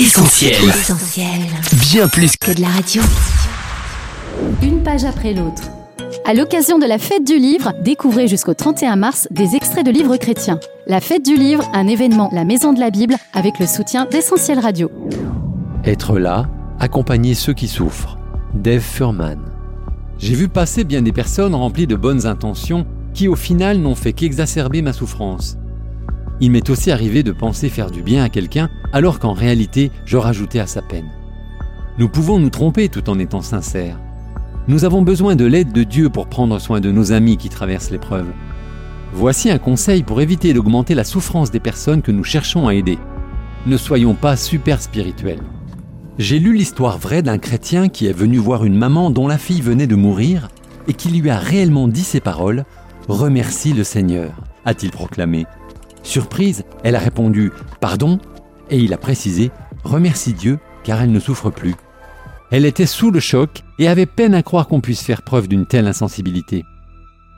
Essentiel. Essentiel. Bien plus que Que de la radio. Une page après l'autre. À l'occasion de la fête du livre, découvrez jusqu'au 31 mars des extraits de livres chrétiens. La fête du livre, un événement La Maison de la Bible avec le soutien d'Essentiel Radio. Être là, accompagner ceux qui souffrent. Dave Furman. J'ai vu passer bien des personnes remplies de bonnes intentions qui au final n'ont fait qu'exacerber ma souffrance. Il m'est aussi arrivé de penser faire du bien à quelqu'un alors qu'en réalité je rajoutais à sa peine. Nous pouvons nous tromper tout en étant sincères. Nous avons besoin de l'aide de Dieu pour prendre soin de nos amis qui traversent l'épreuve. Voici un conseil pour éviter d'augmenter la souffrance des personnes que nous cherchons à aider. Ne soyons pas super spirituels. J'ai lu l'histoire vraie d'un chrétien qui est venu voir une maman dont la fille venait de mourir et qui lui a réellement dit ces paroles Remercie le Seigneur, a-t-il proclamé. Surprise, elle a répondu Pardon et il a précisé Remercie Dieu car elle ne souffre plus. Elle était sous le choc et avait peine à croire qu'on puisse faire preuve d'une telle insensibilité.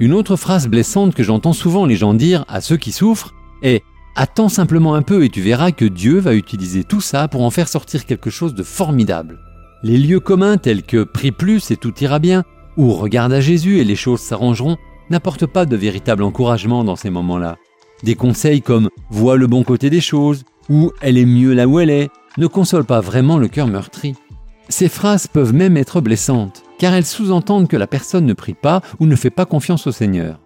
Une autre phrase blessante que j'entends souvent les gens dire à ceux qui souffrent est Attends simplement un peu et tu verras que Dieu va utiliser tout ça pour en faire sortir quelque chose de formidable. Les lieux communs tels que Prie plus et tout ira bien, ou Regarde à Jésus et les choses s'arrangeront, n'apportent pas de véritable encouragement dans ces moments-là. Des conseils comme Vois le bon côté des choses ou Elle est mieux là où elle est ne consolent pas vraiment le cœur meurtri. Ces phrases peuvent même être blessantes, car elles sous-entendent que la personne ne prie pas ou ne fait pas confiance au Seigneur.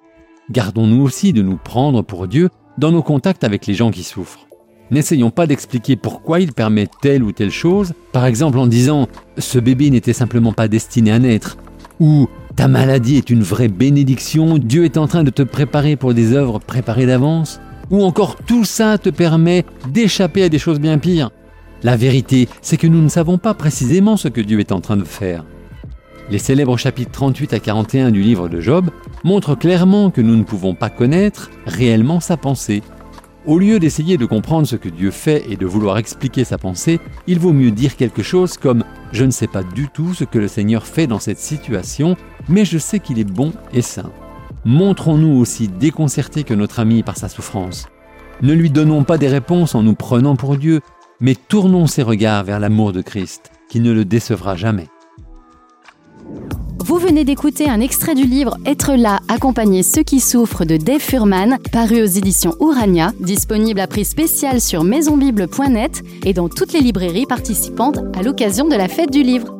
Gardons-nous aussi de nous prendre pour Dieu dans nos contacts avec les gens qui souffrent. N'essayons pas d'expliquer pourquoi il permet telle ou telle chose, par exemple en disant ⁇ ce bébé n'était simplement pas destiné à naître ⁇ ou ⁇ ta maladie est une vraie bénédiction, Dieu est en train de te préparer pour des œuvres préparées d'avance ⁇ ou encore tout ça te permet d'échapper à des choses bien pires. La vérité, c'est que nous ne savons pas précisément ce que Dieu est en train de faire. Les célèbres chapitres 38 à 41 du livre de Job montrent clairement que nous ne pouvons pas connaître réellement sa pensée. Au lieu d'essayer de comprendre ce que Dieu fait et de vouloir expliquer sa pensée, il vaut mieux dire quelque chose comme ⁇ Je ne sais pas du tout ce que le Seigneur fait dans cette situation, mais je sais qu'il est bon et saint. ⁇ Montrons-nous aussi déconcertés que notre ami par sa souffrance. Ne lui donnons pas des réponses en nous prenant pour Dieu, mais tournons ses regards vers l'amour de Christ, qui ne le décevra jamais. Vous venez d'écouter un extrait du livre Être là, accompagner ceux qui souffrent de Dave Furman, paru aux éditions Urania, disponible à prix spécial sur maisonbible.net et dans toutes les librairies participantes à l'occasion de la fête du livre.